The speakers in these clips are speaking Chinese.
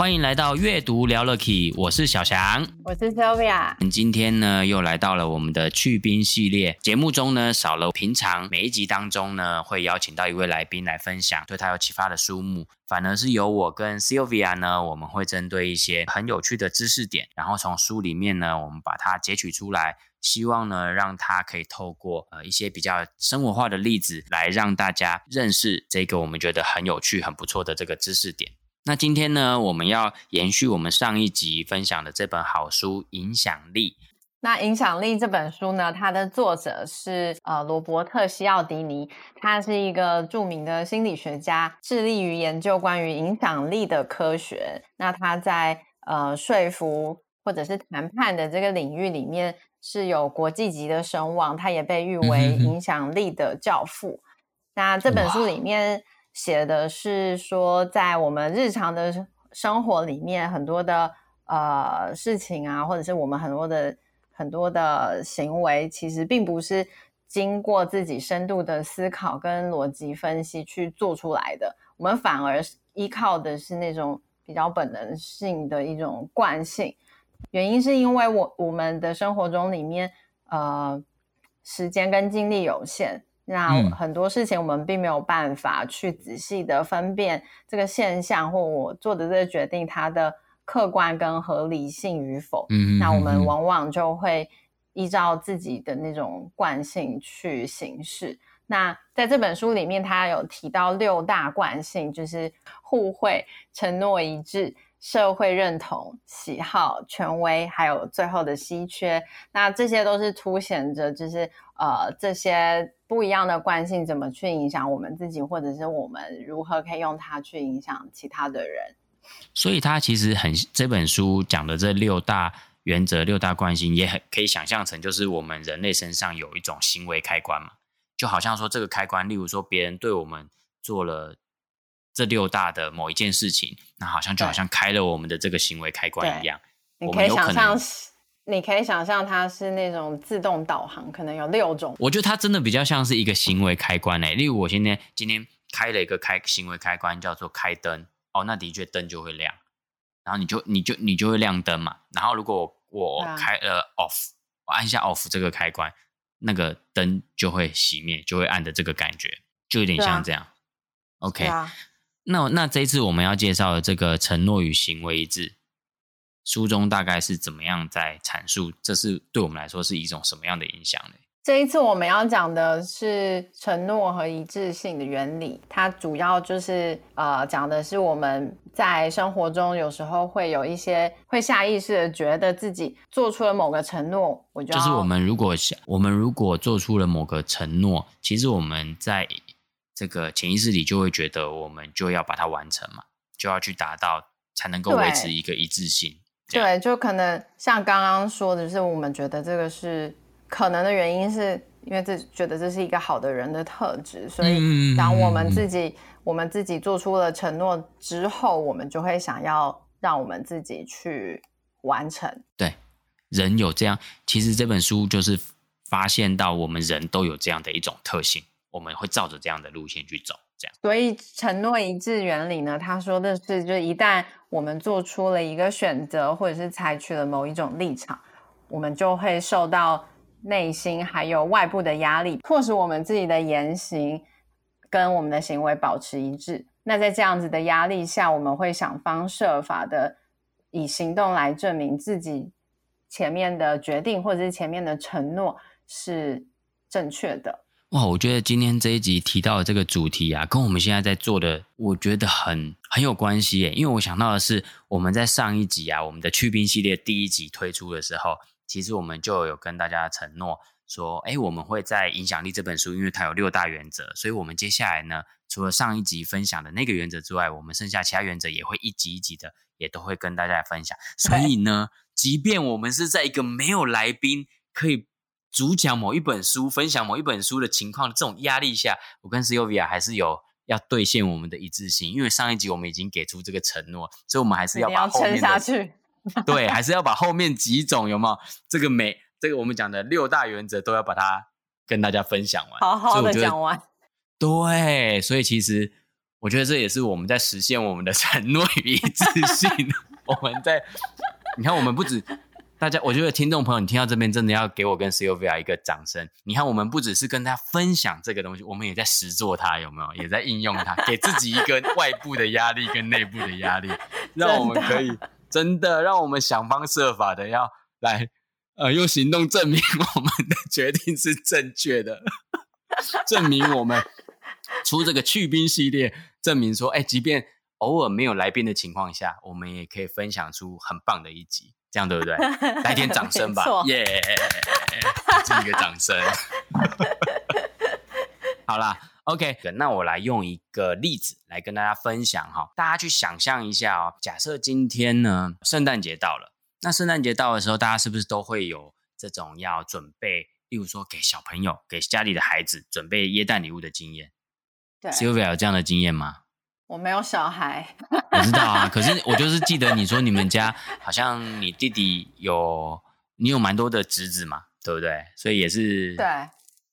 欢迎来到阅读聊了 Key，我是小翔，我是 Sylvia。今天呢，又来到了我们的去冰系列节目中呢，少了平常每一集当中呢，会邀请到一位来宾来分享对他有启发的书目，反而是由我跟 Sylvia 呢，我们会针对一些很有趣的知识点，然后从书里面呢，我们把它截取出来，希望呢，让他可以透过呃一些比较生活化的例子，来让大家认识这个我们觉得很有趣、很不错的这个知识点。那今天呢，我们要延续我们上一集分享的这本好书《影响力》。那《影响力》这本书呢，它的作者是呃罗伯特·西奥迪尼，他是一个著名的心理学家，致力于研究关于影响力的科学。那他在呃说服或者是谈判的这个领域里面是有国际级的声望，他也被誉为影响力的教父。嗯、那这本书里面。写的是说，在我们日常的生活里面，很多的呃事情啊，或者是我们很多的很多的行为，其实并不是经过自己深度的思考跟逻辑分析去做出来的，我们反而依靠的是那种比较本能性的一种惯性。原因是因为我我们的生活中里面，呃，时间跟精力有限。那很多事情我们并没有办法去仔细的分辨这个现象或我做的这个决定它的客观跟合理性与否。嗯，那我们往往就会依照自己的那种惯性去行事。那在这本书里面，他有提到六大惯性，就是互惠、承诺一致、社会认同、喜好、权威，还有最后的稀缺。那这些都是凸显着，就是呃这些。不一样的惯性怎么去影响我们自己，或者是我们如何可以用它去影响其他的人？所以，他其实很这本书讲的这六大原则、六大惯性，也很可以想象成就是我们人类身上有一种行为开关嘛，就好像说这个开关，例如说别人对我们做了这六大的某一件事情，那好像就好像开了我们的这个行为开关一样。你可以想象。你可以想象它是那种自动导航，可能有六种。我觉得它真的比较像是一个行为开关诶、欸，例如我今天今天开了一个开行为开关，叫做开灯哦，那的确灯就会亮，然后你就你就你就会亮灯嘛。然后如果我，我开了 off，我按下 off 这个开关，那个灯就会熄灭，就会暗的这个感觉，就有点像这样。OK，那那这一次我们要介绍的这个承诺与行为一致。书中大概是怎么样在阐述？这是对我们来说是一种什么样的影响呢？这一次我们要讲的是承诺和一致性的原理。它主要就是呃讲的是我们在生活中有时候会有一些会下意识的觉得自己做出了某个承诺，我就就是我们如果想我们如果做出了某个承诺，其实我们在这个潜意识里就会觉得我们就要把它完成嘛，就要去达到才能够维持一个一致性。对，就可能像刚刚说的，就是我们觉得这个是可能的原因，是因为这觉得这是一个好的人的特质，所以当我们自己、嗯、我们自己做出了承诺之后，我们就会想要让我们自己去完成。对，人有这样，其实这本书就是发现到我们人都有这样的一种特性，我们会照着这样的路线去走。所以承诺一致原理呢，他说的是，就一旦我们做出了一个选择，或者是采取了某一种立场，我们就会受到内心还有外部的压力，迫使我们自己的言行跟我们的行为保持一致。那在这样子的压力下，我们会想方设法的以行动来证明自己前面的决定或者是前面的承诺是正确的。哇，我觉得今天这一集提到的这个主题啊，跟我们现在在做的，我觉得很很有关系耶。因为我想到的是，我们在上一集啊，我们的去冰系列第一集推出的时候，其实我们就有跟大家承诺说，哎，我们会在《影响力》这本书，因为它有六大原则，所以我们接下来呢，除了上一集分享的那个原则之外，我们剩下其他原则也会一集一集的，也都会跟大家分享。所以呢，即便我们是在一个没有来宾可以主讲某一本书、分享某一本书的情况的这种压力下，我跟 Sylvia 还是有要兑现我们的一致性，因为上一集我们已经给出这个承诺，所以我们还是要把后面的撑下 去。对，还是要把后面几种有没有这个每这个我们讲的六大原则都要把它跟大家分享完，好好的讲完。对，所以其实我觉得这也是我们在实现我们的承诺与一致性。我们在你看，我们不止大家，我觉得听众朋友，你听到这边真的要给我跟 Sylvia 一个掌声。你看，我们不只是跟大家分享这个东西，我们也在实做它，有没有？也在应用它，给自己一个外部的压力跟内部的压力，让我们可以。真的，让我们想方设法的要来，呃，用行动证明我们的决定是正确的，证明我们出这个去冰系列，证明说，哎，即便偶尔没有来宾的情况下，我们也可以分享出很棒的一集，这样对不对？来点掌声吧，耶！这一个掌声，好啦。OK，那我来用一个例子来跟大家分享哈，大家去想象一下哦。假设今天呢，圣诞节到了，那圣诞节到的时候，大家是不是都会有这种要准备，例如说给小朋友、给家里的孩子准备耶诞礼物的经验？对，Sylvia 有这样的经验吗？我没有小孩，我知道啊。可是我就是记得你说你们家好像你弟弟有，你有蛮多的侄子嘛，对不对？所以也是对。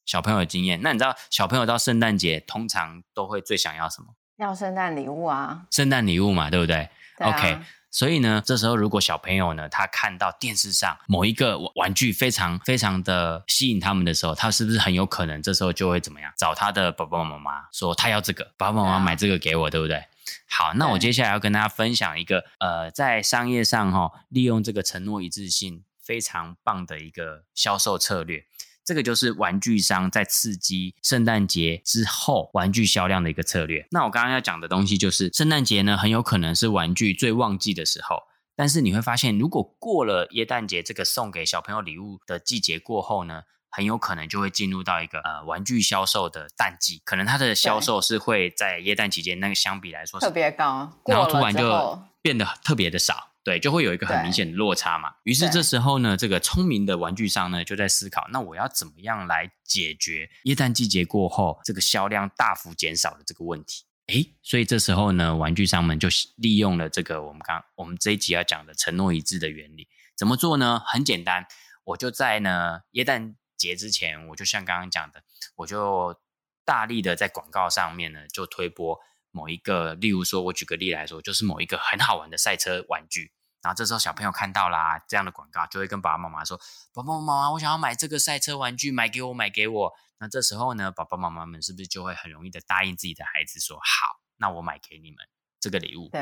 小朋友的经验，那你知道小朋友到圣诞节通常都会最想要什么？要圣诞礼物啊！圣诞礼物嘛，对不对，对啊？OK，所以呢，这时候如果小朋友呢，他看到电视上某一个玩具非常非常的吸引他们的时候，他是不是很有可能这时候就会怎么样？找他的爸爸妈妈说他要这个，爸爸妈妈买这个给我，对，不对？好，那我接下来要跟大家分享一个呃，在商业上哈、哦，利用这个承诺一致性非常棒的一个销售策略。这个就是玩具商在刺激圣诞节之后玩具销量的一个策略。那我刚刚要讲的东西就是，圣诞节呢很有可能是玩具最旺季的时候，但是你会发现，如果过了耶诞节这个送给小朋友礼物的季节过后呢，很有可能就会进入到一个呃玩具销售的淡季，可能它的销售是会在耶诞期间那个相比来说特别高，然后突然就变得特别的少。对，就会有一个很明显的落差嘛。于是这时候呢，这个聪明的玩具商呢就在思考，那我要怎么样来解决耶诞季节过后这个销量大幅减少的这个问题？诶，所以这时候呢，玩具商们就利用了这个我们刚我们这一集要讲的承诺一致的原理。怎么做呢？很简单，我就在呢耶诞节之前，我就像刚刚讲的，我就大力的在广告上面呢就推播某一个，例如说，我举个例来说，就是某一个很好玩的赛车玩具。然后这时候小朋友看到啦这样的广告，就会跟爸爸妈妈说：“爸爸妈妈，我想要买这个赛车玩具，买给我，买给我。”那这时候呢，爸爸妈妈们是不是就会很容易的答应自己的孩子说：“好，那我买给你们这个礼物。”对。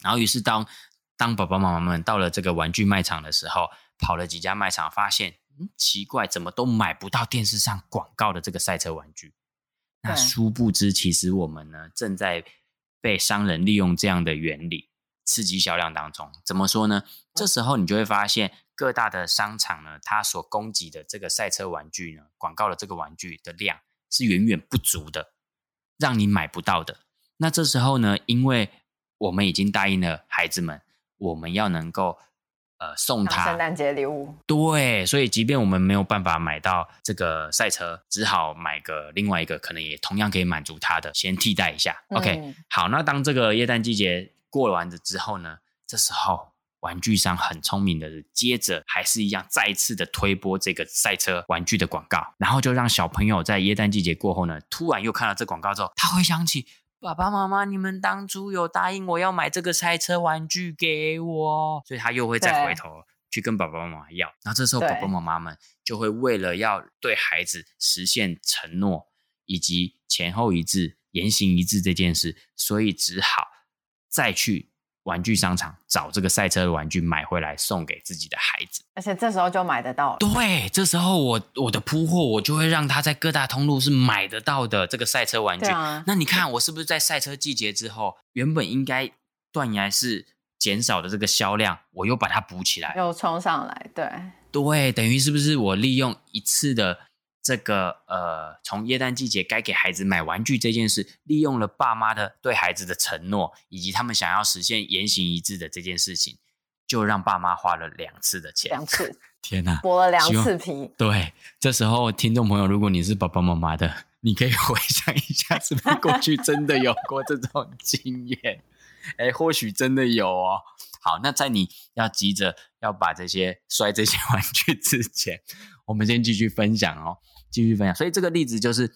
然后于是当当爸爸妈妈们到了这个玩具卖场的时候，跑了几家卖场，发现嗯奇怪，怎么都买不到电视上广告的这个赛车玩具。那殊不知，其实我们呢正在被商人利用这样的原理。刺激销量当中，怎么说呢？这时候你就会发现，各大的商场呢，它所供给的这个赛车玩具呢，广告的这个玩具的量是远远不足的，让你买不到的。那这时候呢，因为我们已经答应了孩子们，我们要能够呃送他圣诞节礼物，对，所以即便我们没有办法买到这个赛车，只好买个另外一个，可能也同样可以满足他的，先替代一下。嗯、OK，好，那当这个耶诞季节。过完了之后呢，这时候玩具商很聪明的，接着还是一样再次的推播这个赛车玩具的广告，然后就让小朋友在耶诞季节过后呢，突然又看到这广告之后，他会想起爸爸妈妈，你们当初有答应我要买这个赛车玩具给我，所以他又会再回头去跟爸爸妈妈要。然后这时候爸爸妈妈们就会为了要对孩子实现承诺以及前后一致、言行一致这件事，所以只好。再去玩具商场找这个赛车的玩具买回来送给自己的孩子，而且这时候就买得到了。对，这时候我我的铺货我就会让他在各大通路是买得到的这个赛车玩具。啊、那你看我是不是在赛车季节之后，原本应该断崖是减少的这个销量，我又把它补起来，又冲上来。对，对，等于是不是我利用一次的这个呃，从耶诞季节该给孩子买玩具这件事，利用了爸妈的对孩子的承诺，以及他们想要实现言行一致的这件事情，就让爸妈花了两次的钱。两次，天哪，剥了两次皮。对，这时候听众朋友，如果你是爸爸妈妈的，你可以 回想一下，是不是过去真的有过这种经验？哎，或许真的有哦。好，那在你要急着要把这些摔这些玩具之前，我们先继续分享哦，继续分享。所以这个例子就是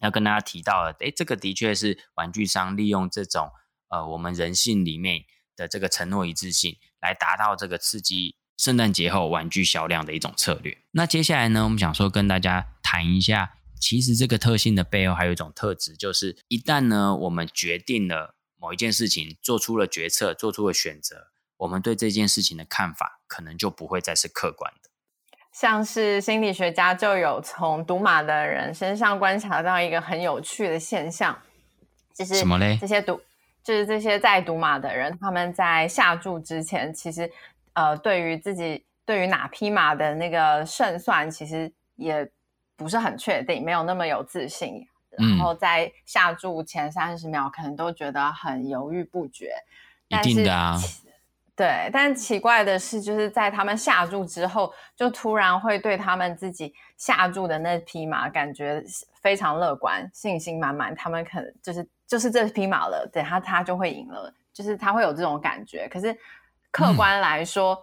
要跟大家提到的，哎，这个的确是玩具商利用这种呃我们人性里面的这个承诺一致性，来达到这个刺激圣诞节后玩具销量的一种策略。那接下来呢，我们想说跟大家谈一下，其实这个特性的背后还有一种特质，就是一旦呢我们决定了某一件事情，做出了决策，做出了选择。我们对这件事情的看法，可能就不会再是客观的。像是心理学家就有从赌马的人身上观察到一个很有趣的现象，就是什么嘞？这些赌，就是这些在赌马的人，他们在下注之前，其实呃，对于自己对于哪匹马的那个胜算，其实也不是很确定，没有那么有自信。然后在下注前三十秒，可能都觉得很犹豫不决。一定的啊。对，但奇怪的是，就是在他们下注之后，就突然会对他们自己下注的那匹马感觉非常乐观，信心满满。他们可能就是就是这匹马了，等他他就会赢了，就是他会有这种感觉。可是客观来说，嗯、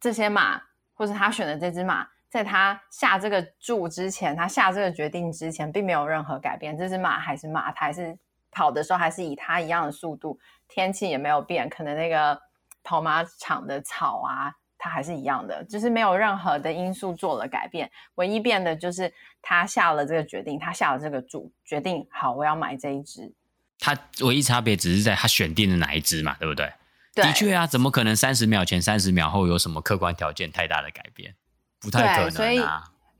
这些马或者他选的这只马，在他下这个注之前，他下这个决定之前，并没有任何改变。这只马还是马，他还是跑的时候还是以他一样的速度，天气也没有变，可能那个。跑马场的草啊，它还是一样的，就是没有任何的因素做了改变，唯一变的就是他下了这个决定，他下了这个注，决定好我要买这一只。他唯一差别只是在他选定的哪一只嘛，对不对？对。的确啊，怎么可能三十秒前、三十秒后有什么客观条件太大的改变？不太可能啊。所以，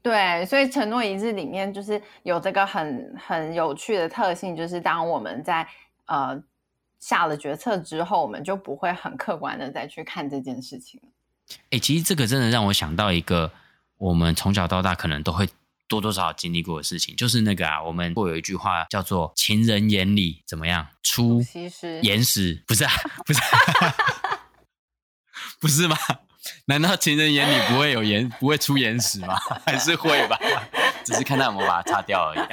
对，所以承诺一致里面就是有这个很很有趣的特性，就是当我们在呃。下了决策之后，我们就不会很客观的再去看这件事情。哎、欸，其实这个真的让我想到一个我们从小到大可能都会多多少少经历过的事情，就是那个啊，我们会有一句话叫做“情人眼里怎么样出眼屎”，不是啊，不是，不是吗？难道情人眼里不会有眼，不会出眼屎吗？还是会吧？只是看他有没有把它擦掉而已。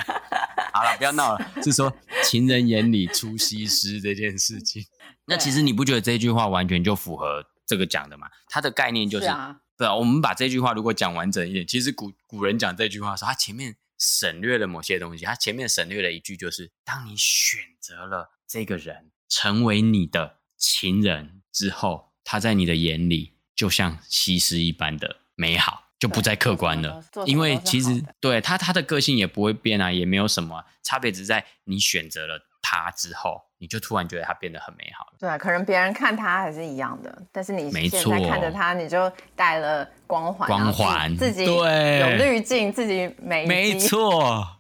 好了，不要闹了。是说情人眼里出西施这件事情。那其实你不觉得这句话完全就符合这个讲的吗？它的概念就是，是啊，对啊。我们把这句话如果讲完整一点，其实古古人讲这句话的时候，他前面省略了某些东西。他前面省略了一句，就是当你选择了这个人成为你的情人之后，他在你的眼里就像西施一般的美好。就不再客观了，因为其实对他他的个性也不会变啊，也没有什么差别，只在你选择了他之后，你就突然觉得他变得很美好了。对，可能别人看他还是一样的，但是你现在看着他，你就带了光环，光环自己对有滤镜，自己美，没错。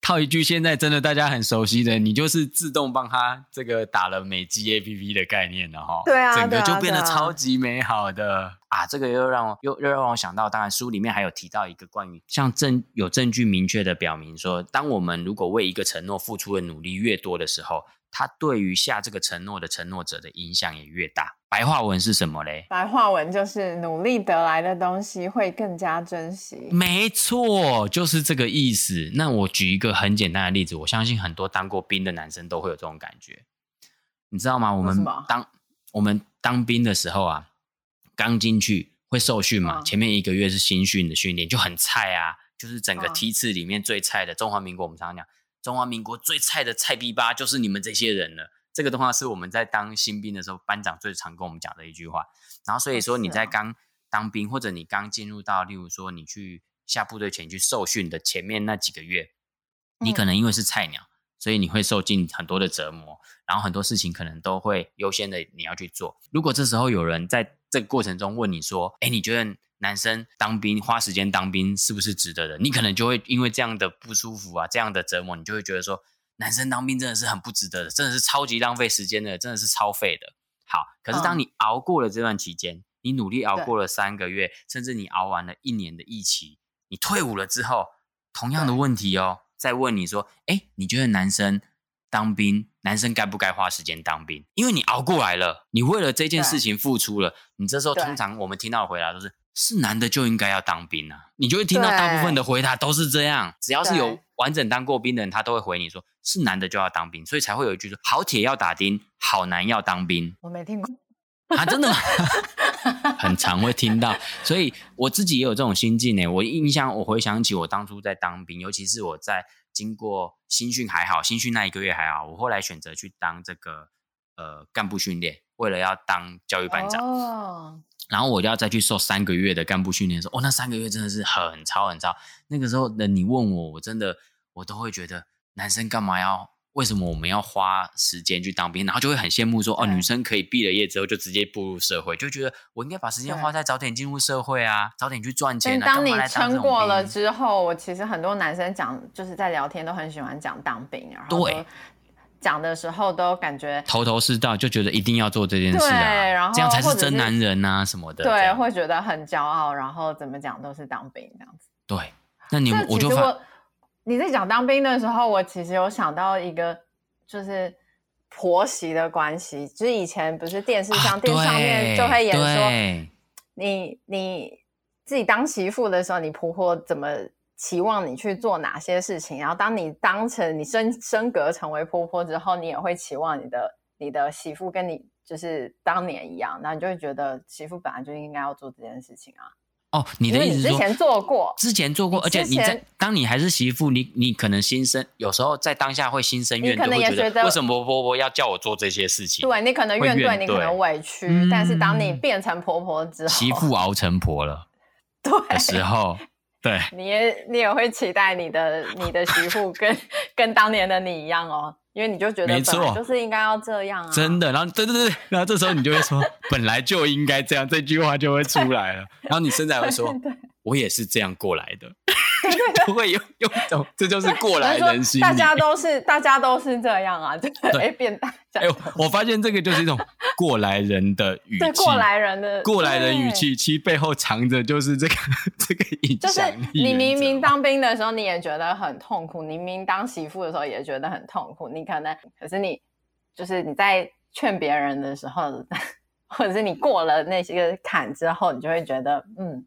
套一句现在真的大家很熟悉的，你就是自动帮他这个打了美肌 A P P 的概念了哈。对啊，整个就变得超级美好的啊，啊！这个又让我又又让我想到，当然书里面还有提到一个关于像证有证据明确的表明说，当我们如果为一个承诺付出的努力越多的时候。他对于下这个承诺的承诺者的影响也越大。白话文是什么嘞？白话文就是努力得来的东西会更加珍惜。没错，就是这个意思。那我举一个很简单的例子，我相信很多当过兵的男生都会有这种感觉。你知道吗？我们当我们当兵的时候啊，刚进去会受训嘛，前面一个月是新训的训练，就很菜啊，就是整个梯次里面最菜的中华民国。我们常常讲。中华民国最菜的菜逼吧，就是你们这些人了。这个的话是我们在当新兵的时候，班长最常跟我们讲的一句话。然后所以说你在刚当兵，或者你刚进入到，例如说你去下部队前去受训的前面那几个月，你可能因为是菜鸟，所以你会受尽很多的折磨，然后很多事情可能都会优先的你要去做。如果这时候有人在这个过程中问你说：“哎，你觉得？”男生当兵花时间当兵是不是值得的？你可能就会因为这样的不舒服啊，这样的折磨，你就会觉得说，男生当兵真的是很不值得的，真的是超级浪费时间的，真的是超费的。好，可是当你熬过了这段期间，嗯、你努力熬过了三个月，甚至你熬完了一年的疫期，你退伍了之后，同样的问题哦，再问你说，哎，你觉得男生当兵，男生该不该花时间当兵？因为你熬过来了，你为了这件事情付出了，你这时候通常我们听到的回答都是，是男的就应该要当兵啊。你就会听到大部分的回答都是这样，只要是有完整当过兵的人，他都会回你说，是男的就要当兵，所以才会有一句说，好铁要打钉，好男要当兵。我没听过。啊，真的吗？很常会听到，所以我自己也有这种心境呢。我印象，我回想起我当初在当兵，尤其是我在经过新训还好，新训那一个月还好，我后来选择去当这个呃干部训练，为了要当教育班长。哦。然后我就要再去受三个月的干部训练的时候，哦，那三个月真的是很超很超。那个时候的你问我，我真的我都会觉得男生干嘛要？为什么我们要花时间去当兵？然后就会很羡慕说，哦，女生可以毕了业之后就直接步入社会，就觉得我应该把时间花在早点进入社会啊，早点去赚钱啊。当你撑过了之后，我其实很多男生讲，就是在聊天都很喜欢讲当兵，然后对讲的时候都感觉头头是道，就觉得一定要做这件事啊，对，然后这样才是真男人啊什么的，对，会觉得很骄傲，然后怎么讲都是当兵这样子。对，那你我就发。你在讲当兵的时候，我其实有想到一个，就是婆媳的关系。就是以前不是电视上、啊、电视上面就会演说，你你自己当媳妇的时候，你婆婆怎么期望你去做哪些事情？然后当你当成你升升格成为婆婆之后，你也会期望你的你的媳妇跟你就是当年一样，那你就会觉得媳妇本来就应该要做这件事情啊。哦，你的意思之前做过，之前做过，而且你在当你还是媳妇，你你可能心生，有时候在当下会心生怨怼，会觉得为什么婆婆要叫我做这些事情？对，你可能怨怼，你可能委屈，嗯、但是当你变成婆婆之后，媳妇熬成婆了，对的时候，对，你也你也会期待你的你的媳妇跟 跟当年的你一样哦。因为你就觉得，没错，就是应该要这样啊，真的。然后，对对对，然后这时候你就会说，本来就应该这样，这句话就会出来了。然后你现在会说，我也是这样过来的。不会用用种，这就是过来人心。大家 都是，大家都是这样啊，对，哎，变大。哎，我发现这个就是一种过来人的语气，对，过来人的过来人语气，其实背后藏着就是这个这个影响。就是你明明当兵的时候你也觉得很痛苦，你明明当媳妇的时候也觉得很痛苦，你可能可是你就是你在劝别人的时候，或者是你过了那些个坎之后，你就会觉得嗯。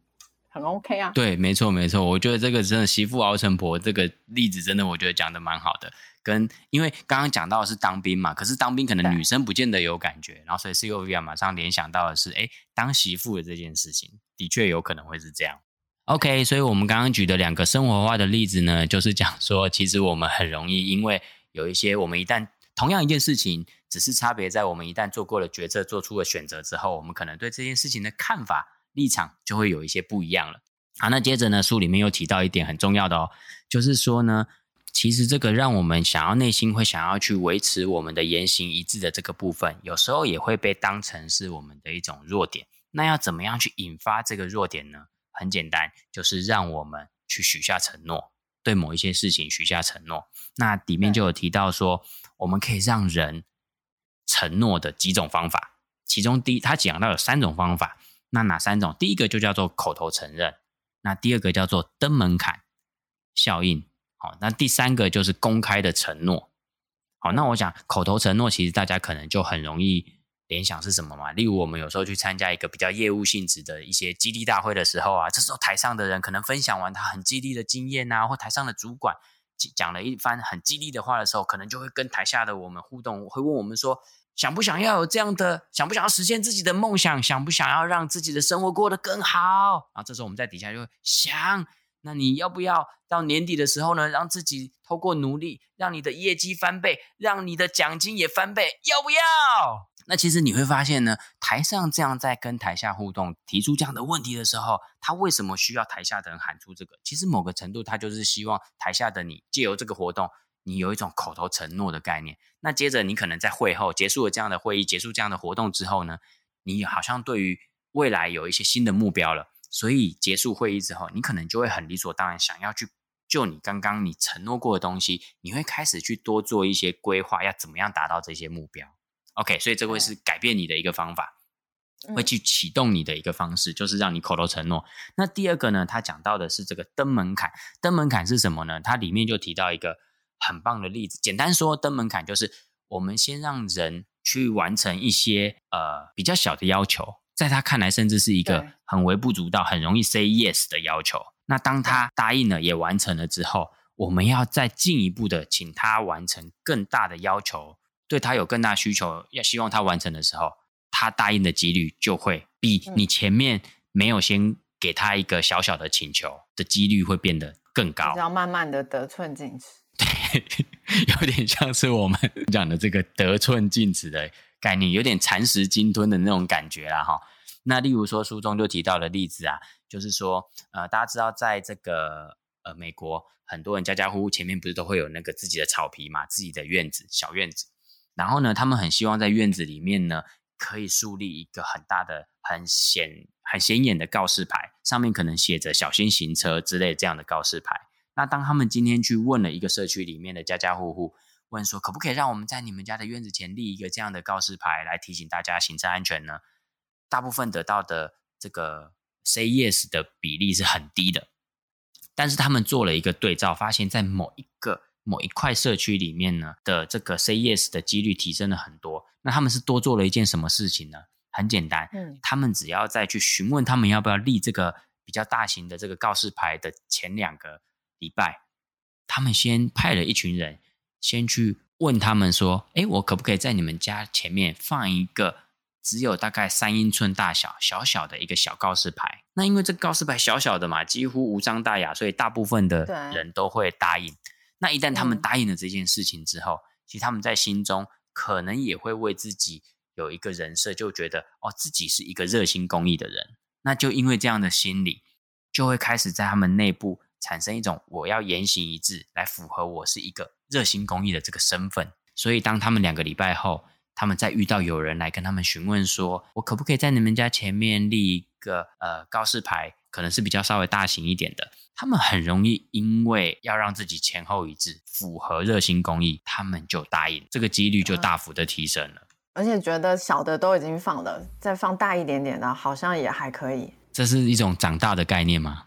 很 OK 啊，对，没错没错，我觉得这个真的媳妇熬成婆这个例子真的，我觉得讲的蛮好的。跟因为刚刚讲到的是当兵嘛，可是当兵可能女生不见得有感觉，然后所以 Covia 马上联想到的是，哎，当媳妇的这件事情的确有可能会是这样。OK，所以我们刚刚举的两个生活化的例子呢，就是讲说，其实我们很容易因为有一些我们一旦同样一件事情，只是差别在我们一旦做过了决策，做出了选择之后，我们可能对这件事情的看法。立场就会有一些不一样了。好，那接着呢，书里面又提到一点很重要的哦，就是说呢，其实这个让我们想要内心会想要去维持我们的言行一致的这个部分，有时候也会被当成是我们的一种弱点。那要怎么样去引发这个弱点呢？很简单，就是让我们去许下承诺，对某一些事情许下承诺。那里面就有提到说，我们可以让人承诺的几种方法，其中第一，他讲到有三种方法。那哪三种？第一个就叫做口头承认，那第二个叫做登门槛效应，好，那第三个就是公开的承诺。好，那我想口头承诺，其实大家可能就很容易联想是什么嘛？例如我们有时候去参加一个比较业务性质的一些激励大会的时候啊，这时候台上的人可能分享完他很激励的经验啊，或台上的主管讲了一番很激励的话的时候，可能就会跟台下的我们互动，会问我们说。想不想要有这样的？想不想要实现自己的梦想？想不想要让自己的生活过得更好？然后这时候我们在底下就会想：那你要不要到年底的时候呢，让自己透过努力，让你的业绩翻倍，让你的奖金也翻倍？要不要？那其实你会发现呢，台上这样在跟台下互动，提出这样的问题的时候，他为什么需要台下的人喊出这个？其实某个程度，他就是希望台下的你借由这个活动。你有一种口头承诺的概念，那接着你可能在会后结束了这样的会议，结束这样的活动之后呢，你好像对于未来有一些新的目标了，所以结束会议之后，你可能就会很理所当然想要去就你刚刚你承诺过的东西，你会开始去多做一些规划，要怎么样达到这些目标。OK，所以这会是改变你的一个方法。会去启动你的一个方式，就是让你口头承诺。那第二个呢，他讲到的是这个登门槛。登门槛是什么呢？它里面就提到一个很棒的例子。简单说，登门槛就是我们先让人去完成一些呃比较小的要求，在他看来甚至是一个很微不足道、很容易 say yes 的要求。那当他答应了，也完成了之后，我们要再进一步的请他完成更大的要求，对他有更大需求，要希望他完成的时候。他答应的几率就会比你前面没有先给他一个小小的请求的几率会变得更高。要慢慢的得寸进尺，对，有点像是我们讲的这个得寸进尺的概念，有点蚕食鲸吞的那种感觉啦哈。那例如说书中就提到的例子啊，就是说呃，大家知道在这个呃美国，很多人家家户户前面不是都会有那个自己的草皮嘛，自己的院子小院子，然后呢，他们很希望在院子里面呢。可以树立一个很大的、很显、很显眼的告示牌，上面可能写着“小心行车”之类这样的告示牌。那当他们今天去问了一个社区里面的家家户户，问说可不可以让我们在你们家的院子前立一个这样的告示牌，来提醒大家行车安全呢？大部分得到的这个 say yes 的比例是很低的。但是他们做了一个对照，发现，在某一个某一块社区里面呢的这个 say yes 的几率提升了很多。那他们是多做了一件什么事情呢？很简单，嗯，他们只要再去询问他们要不要立这个比较大型的这个告示牌的前两个礼拜，他们先派了一群人先去问他们说：“哎，我可不可以在你们家前面放一个只有大概三英寸大小、小小的一个小告示牌？”那因为这个告示牌小小的嘛，几乎无伤大雅，所以大部分的人都会答应。那一旦他们答应了这件事情之后，其实他们在心中。可能也会为自己有一个人设，就觉得哦，自己是一个热心公益的人。那就因为这样的心理，就会开始在他们内部产生一种我要言行一致，来符合我是一个热心公益的这个身份。所以当他们两个礼拜后，他们再遇到有人来跟他们询问说，我可不可以在你们家前面立一个呃告示牌，可能是比较稍微大型一点的。他们很容易因为要让自己前后一致，符合热心公益，他们就答应，这个几率就大幅的提升了。而且觉得小的都已经放了，再放大一点点的，好像也还可以。这是一种长大的概念吗？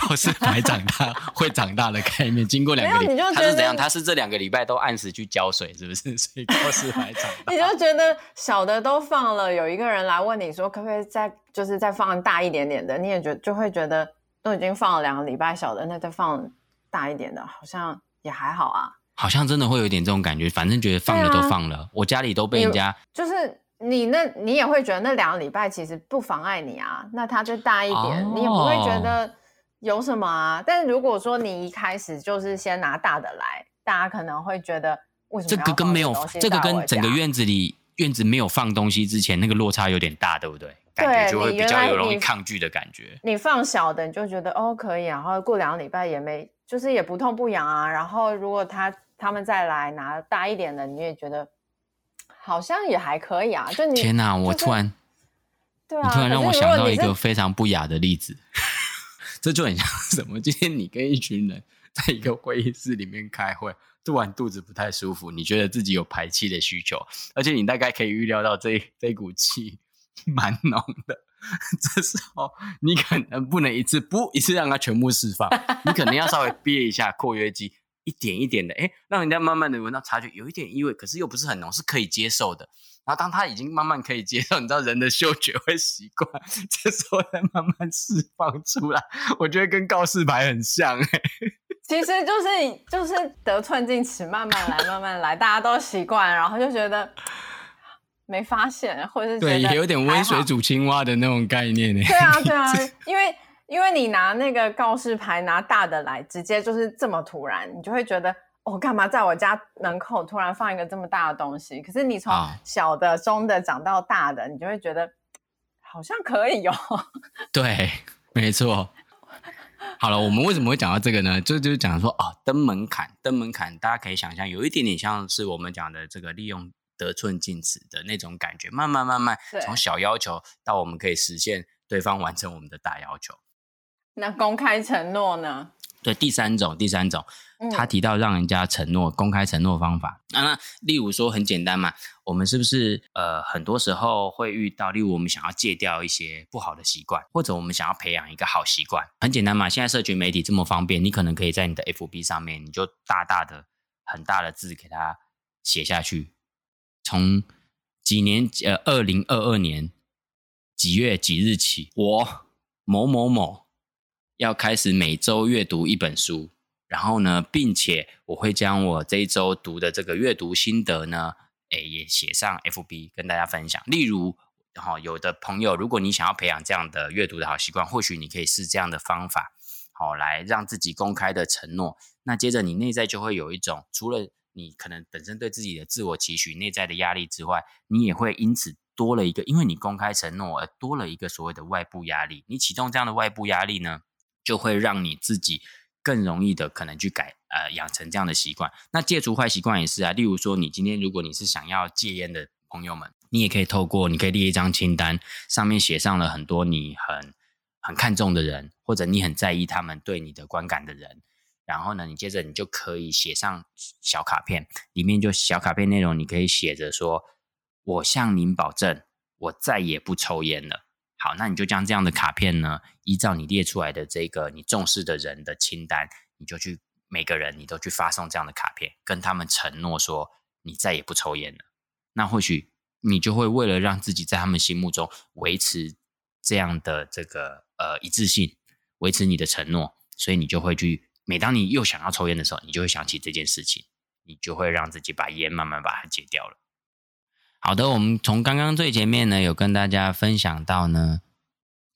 告示牌长大会长大的概念。经过两个礼拜，他是怎样？他是这两个礼拜都按时去浇水，是不是？所以告示牌长大。你就觉得小的都放了，有一个人来问你说，可不可以再就是再放大一点点的？你也觉就会觉得。都已经放了两个礼拜小的，那再放大一点的，好像也还好啊。好像真的会有点这种感觉，反正觉得放了都放了，啊、我家里都被人家就是你那，你也会觉得那两个礼拜其实不妨碍你啊。那它就大一点，哦、你也不会觉得有什么啊。但是如果说你一开始就是先拿大的来，大家可能会觉得为什么这个跟没有这个跟整个院子里院子没有放东西之前那个落差有点大，对不对？感觉就会比较有容易抗拒的感觉。你，你放小的，你就觉得哦可以，然后过两个礼拜也没，就是也不痛不痒啊。然后如果他他们再来拿大一点的，你也觉得好像也还可以啊。就你天哪，我突然，对啊，你突然让我想到一个非常不雅的例子，这就很像 什么？今天你跟一群人在一个会议室里面开会，突然肚子不太舒服，你觉得自己有排气的需求，而且你大概可以预料到这这股气。蛮浓的，这时候你可能不能一次不一次让它全部释放，你可能要稍微憋一下括约肌，一点一点的，哎，让人家慢慢的闻到察觉有一点异味，可是又不是很浓，是可以接受的。然后当他已经慢慢可以接受，你知道人的嗅觉会习惯，这时候再慢慢释放出来，我觉得跟告示牌很像，哎，其实就是就是得寸进尺，慢慢来，慢慢来，大家都习惯，然后就觉得。没发现，或者是对，也有点温水煮青蛙的那种概念呢。对啊，对啊，因为因为你拿那个告示牌拿大的来，直接就是这么突然，你就会觉得我、哦、干嘛在我家门口突然放一个这么大的东西？可是你从小的、中的长到大的，你就会觉得好像可以哦。对，没错。好了，我们为什么会讲到这个呢？就就是讲说哦，登门槛，登门槛，大家可以想象，有一点点像是我们讲的这个利用。得寸进尺的那种感觉，慢慢慢慢从小要求到我们可以实现对方完成我们的大要求。那公开承诺呢？对，第三种，第三种，他提到让人家承诺、公开承诺方法。那、那例如说很简单嘛，我们是不是呃很多时候会遇到，例如我们想要戒掉一些不好的习惯，或者我们想要培养一个好习惯，很简单嘛。现在社群媒体这么方便，你可能可以在你的 FB 上面，你就大大的、很大的字给它写下去。从几年呃，二零二二年几月几日起，我某某某。要开始每周阅读一本书，然后呢，并且我会将我这一周读的这个阅读心得呢，诶，也写上 FB 跟大家分享。例如，哈，有的朋友，如果你想要培养这样的阅读的好习惯，或许你可以试这样的方法，好，来让自己公开的承诺。那接着你内在就会有一种，除了你可能本身对自己的自我期许、内在的压力之外，你也会因此多了一个，因为你公开承诺而多了一个所谓的外部压力。你启动这样的外部压力呢，就会让你自己更容易的可能去改呃养成这样的习惯。那戒除坏习惯也是啊，例如说你今天如果你是想要戒烟的朋友们，你也可以透过你可以列一张清单，上面写上了很多你很很看重的人，或者你很在意他们对你的观感的人。然后呢，你接着你就可以写上小卡片，里面就小卡片内容你可以写着说：“我向您保证，我再也不抽烟了。”好，那你就将这样的卡片呢，依照你列出来的这个你重视的人的清单，你就去每个人你都去发送这样的卡片，跟他们承诺说你再也不抽烟了。那或许你就会为了让自己在他们心目中维持这样的这个呃一致性，维持你的承诺，所以你就会去，每当你又想要抽烟的时候，你就会想起这件事情，你就会让自己把烟慢慢把它戒掉了。好的，我们从刚刚最前面呢，有跟大家分享到呢，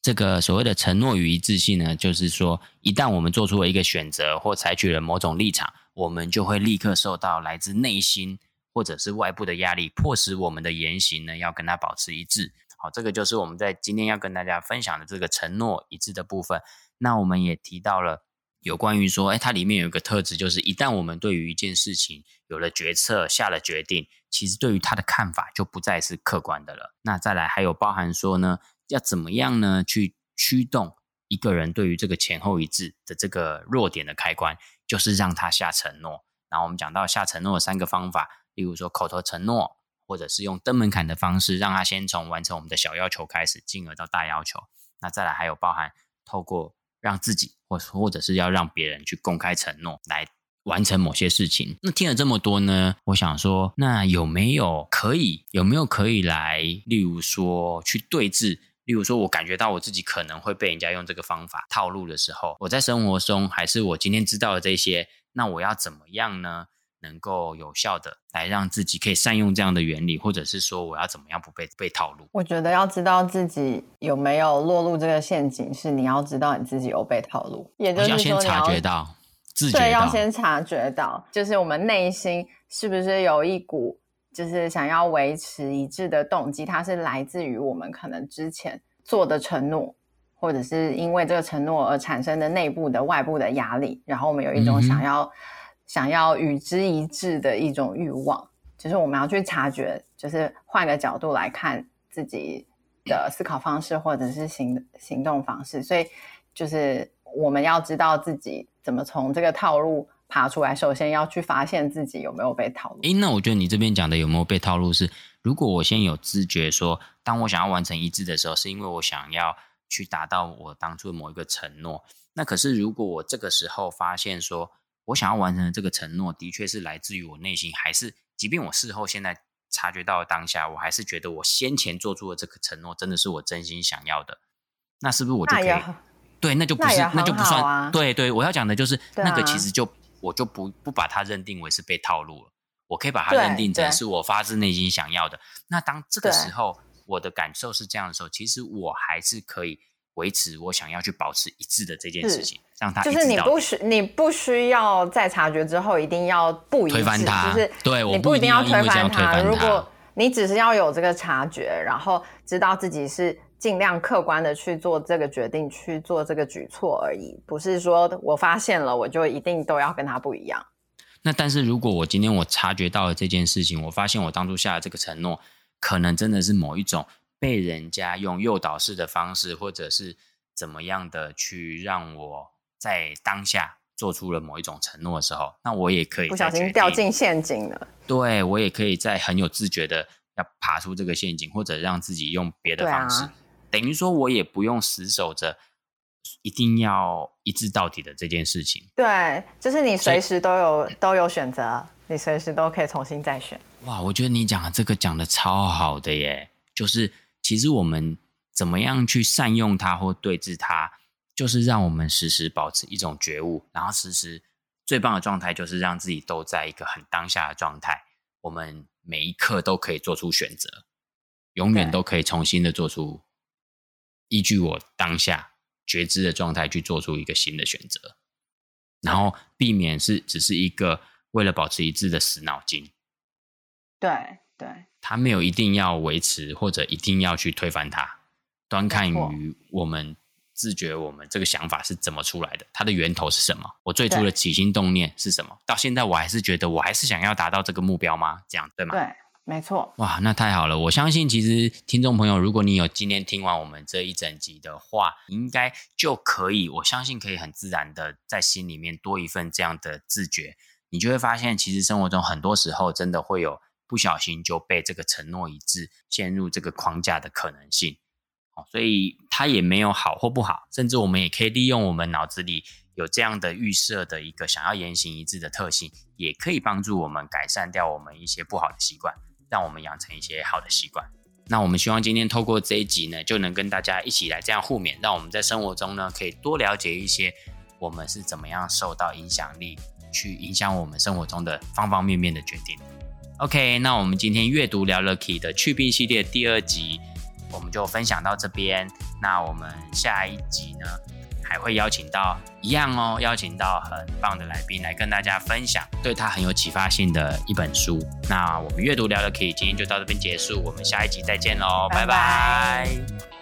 这个所谓的承诺与一致性呢，就是说，一旦我们做出了一个选择或采取了某种立场，我们就会立刻受到来自内心或者是外部的压力，迫使我们的言行呢要跟它保持一致。好，这个就是我们在今天要跟大家分享的这个承诺一致的部分。那我们也提到了。有关于说，哎，它里面有一个特质，就是一旦我们对于一件事情有了决策、下了决定，其实对于它的看法就不再是客观的了。那再来还有包含说呢，要怎么样呢去驱动一个人对于这个前后一致的这个弱点的开关，就是让他下承诺。然后我们讲到下承诺的三个方法，例如说口头承诺，或者是用登门槛的方式，让他先从完成我们的小要求开始，进而到大要求。那再来还有包含透过。让自己或或者是要让别人去公开承诺来完成某些事情。那听了这么多呢，我想说，那有没有可以有没有可以来，例如说去对峙，例如说我感觉到我自己可能会被人家用这个方法套路的时候，我在生活中还是我今天知道的这些，那我要怎么样呢？能够有效的来让自己可以善用这样的原理，或者是说我要怎么样不被被套路？我觉得要知道自己有没有落入这个陷阱，是你要知道你自己有被套路，也就是说你要，要先察觉到，自觉到，对，要先察觉到，就是我们内心是不是有一股就是想要维持一致的动机，它是来自于我们可能之前做的承诺，或者是因为这个承诺而产生的内部的、外部的压力，然后我们有一种想要。想要与之一致的一种欲望，就是我们要去察觉，就是换个角度来看自己的思考方式或者是行行动方式，所以就是我们要知道自己怎么从这个套路爬出来。首先要去发现自己有没有被套路。诶，那我觉得你这边讲的有没有被套路是，如果我先有知觉说，当我想要完成一致的时候，是因为我想要去达到我当初的某一个承诺。那可是如果我这个时候发现说，我想要完成的这个承诺，的确是来自于我内心，还是即便我事后现在察觉到了当下，我还是觉得我先前做出的这个承诺真的是我真心想要的，那是不是我就可以？对，那就不是，那，啊、那就不算。对对，我要讲的就是那个，其实就我就不不把它认定为是被套路了，我可以把它认定成是我发自内心想要的。那当这个时候我的感受是这样的时候，其实我还是可以。维持我想要去保持一致的这件事情，让他就是你不需你不需要在察觉之后一定要不一致，推翻他，就是对，你不一定要推翻他。如果你只是要有这个察觉，然后知道自己是尽量客观的去做这个决定，去做这个举措而已，不是说我发现了我就一定都要跟他不一样。那但是如果我今天我察觉到了这件事情，我发现我当初下的这个承诺，可能真的是某一种。被人家用诱导式的方式，或者是怎么样的去让我在当下做出了某一种承诺的时候，那我也可以不小心掉进陷阱了。对，我也可以在很有自觉的要爬出这个陷阱，或者让自己用别的方式，啊、等于说我也不用死守着一定要一致到底的这件事情。对，就是你随时都有都有选择，你随时都可以重新再选。哇，我觉得你讲的这个讲的超好的耶，就是其实我们怎么样去善用它或对治它。就是让我们时时保持一种觉悟，然后时时最棒的状态就是让自己都在一个很当下的状态。我们每一刻都可以做出选择，永远都可以重新的做出依据我当下觉知的状态去做出一个新的选择，然后避免是只是一个为了保持一致的死脑筋。对对，他没有一定要维持或者一定要去推翻它，端看于我们。自觉我们这个想法是怎么出来的？它的源头是什么？我最初的起心动念是什么？到现在我还是觉得我还是想要达到这个目标吗？这样对吗？对，没错。哇，那太好了！我相信其实听众朋友，如果你有今天听完我们这一整集的话，应该就可以，我相信可以很自然的在心里面多一份这样的自觉，你就会发现，其实生活中很多时候真的会有不小心就被这个承诺一致陷入这个框架的可能性。哦所以它也没有好或不好，甚至我们也可以利用我们脑子里有这样的预设的一个想要言行一致的特性，也可以帮助我们改善掉我们一些不好的习惯，让我们养成一些好的习惯。那我们希望今天透过这一集呢，就能跟大家一起来这样互勉，让我们在生活中呢，可以多了解一些我们是怎么样受到影响力，去影响我们生活中的方方面面的决定。OK，那我们今天阅读聊了 Key 的去病系列第二集。我们就分享到这边，那我们下一集呢，还会邀请到一样哦，邀请到很棒的来宾来跟大家分享对他很有启发性的一本书。那我们阅读聊了 Key，今天就到这边结束，我们下一集再见喽，拜拜。